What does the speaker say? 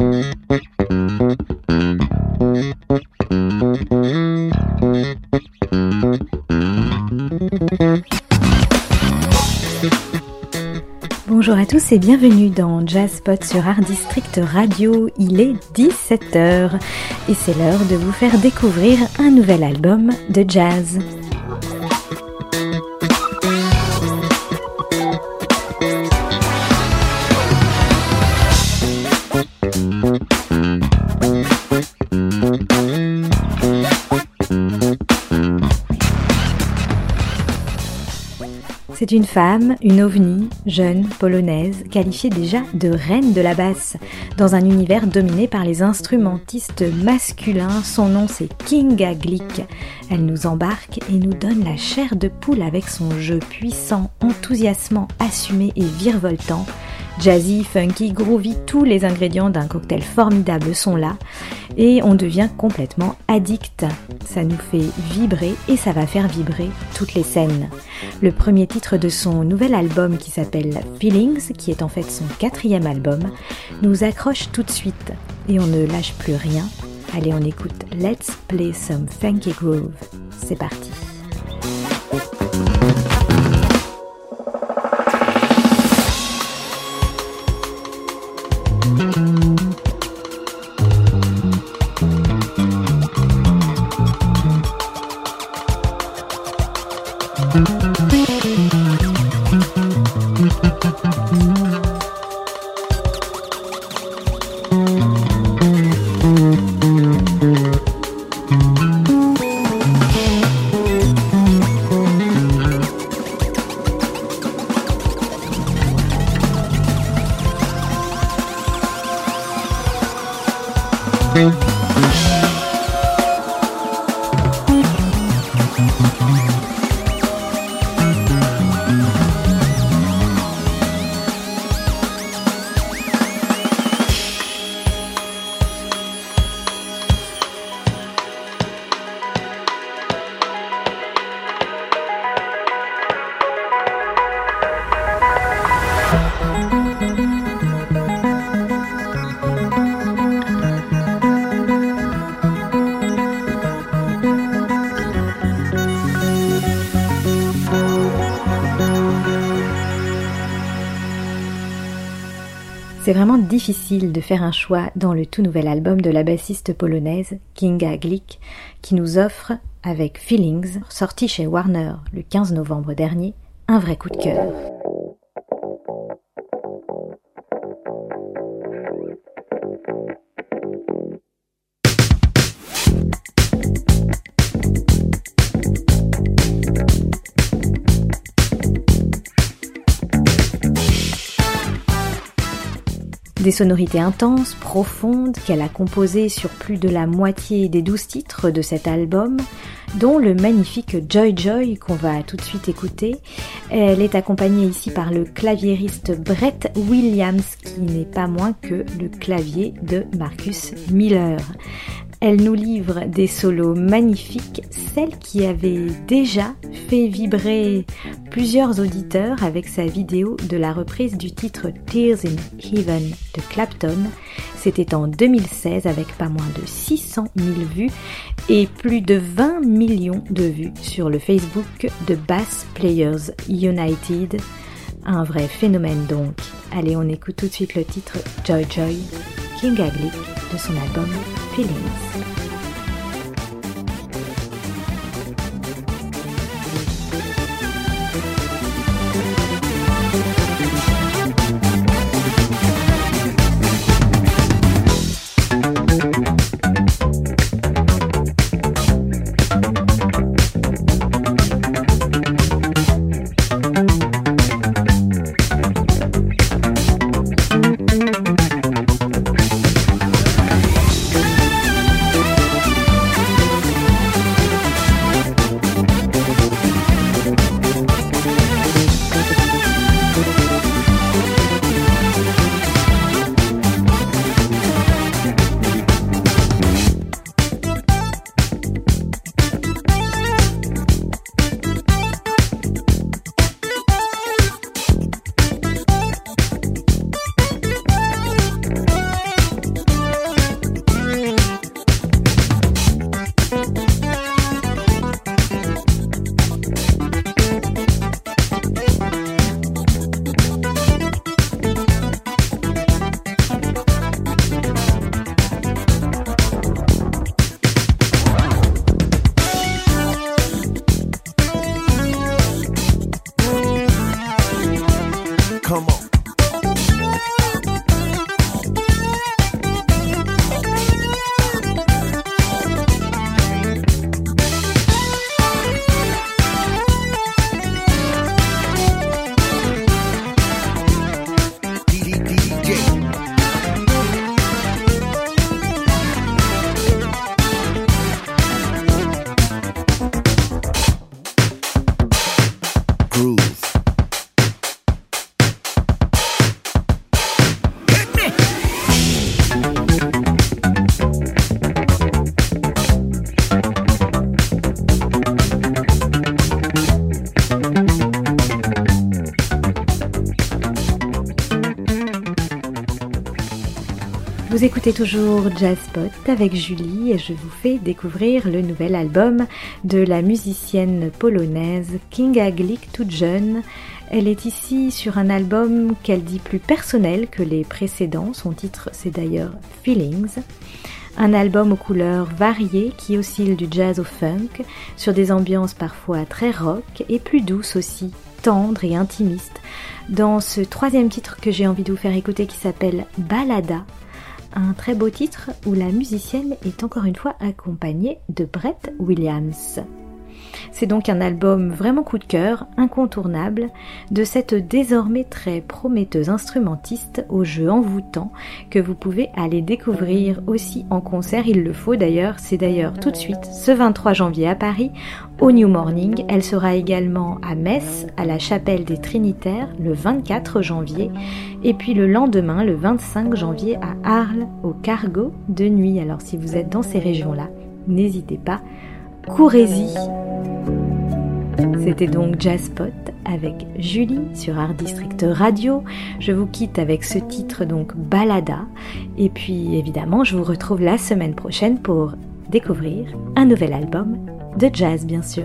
Bonjour à tous et bienvenue dans Jazzpot sur Art District Radio. Il est 17h et c'est l'heure de vous faire découvrir un nouvel album de jazz. C'est une femme, une ovni, jeune, polonaise, qualifiée déjà de reine de la basse. Dans un univers dominé par les instrumentistes masculins, son nom c'est Kinga Glick. Elle nous embarque et nous donne la chair de poule avec son jeu puissant, enthousiasmant, assumé et virevoltant. Jazzy, funky, groovy, tous les ingrédients d'un cocktail formidable sont là et on devient complètement addict. Ça nous fait vibrer et ça va faire vibrer toutes les scènes. Le premier titre de son nouvel album qui s'appelle Feelings, qui est en fait son quatrième album, nous accroche tout de suite et on ne lâche plus rien. Allez, on écoute Let's Play Some Funky Groove. C'est parti. C'est vraiment difficile de faire un choix dans le tout nouvel album de la bassiste polonaise Kinga Glick qui nous offre, avec Feelings, sorti chez Warner le 15 novembre dernier, un vrai coup de cœur. Des sonorités intenses, profondes, qu'elle a composées sur plus de la moitié des douze titres de cet album, dont le magnifique Joy Joy qu'on va tout de suite écouter. Elle est accompagnée ici par le claviériste Brett Williams, qui n'est pas moins que le clavier de Marcus Miller. Elle nous livre des solos magnifiques, celle qui avait déjà fait vibrer plusieurs auditeurs avec sa vidéo de la reprise du titre Tears in Heaven de Clapton. C'était en 2016 avec pas moins de 600 000 vues et plus de 20 millions de vues sur le Facebook de Bass Players United. Un vrai phénomène donc. Allez, on écoute tout de suite le titre Joy Joy, King Ugly de son album Feelings. Vous écoutez toujours Jazzpot avec Julie et je vous fais découvrir le nouvel album de la musicienne polonaise Kinga Glick toute jeune. Elle est ici sur un album qu'elle dit plus personnel que les précédents. Son titre c'est d'ailleurs Feelings. Un album aux couleurs variées qui oscille du jazz au funk, sur des ambiances parfois très rock et plus douces aussi, tendres et intimistes. Dans ce troisième titre que j'ai envie de vous faire écouter qui s'appelle Balada, un très beau titre où la musicienne est encore une fois accompagnée de Brett Williams. C'est donc un album vraiment coup de cœur, incontournable, de cette désormais très prometteuse instrumentiste au jeu envoûtant que vous pouvez aller découvrir aussi en concert, il le faut d'ailleurs, c'est d'ailleurs tout de suite ce 23 janvier à Paris au New Morning. Elle sera également à Metz, à la chapelle des Trinitaires, le 24 janvier, et puis le lendemain, le 25 janvier, à Arles, au Cargo de nuit. Alors si vous êtes dans ces régions-là, n'hésitez pas, courez-y. C'était donc Jazzpot avec Julie sur Art District Radio. Je vous quitte avec ce titre donc Balada. Et puis évidemment, je vous retrouve la semaine prochaine pour découvrir un nouvel album de jazz bien sûr.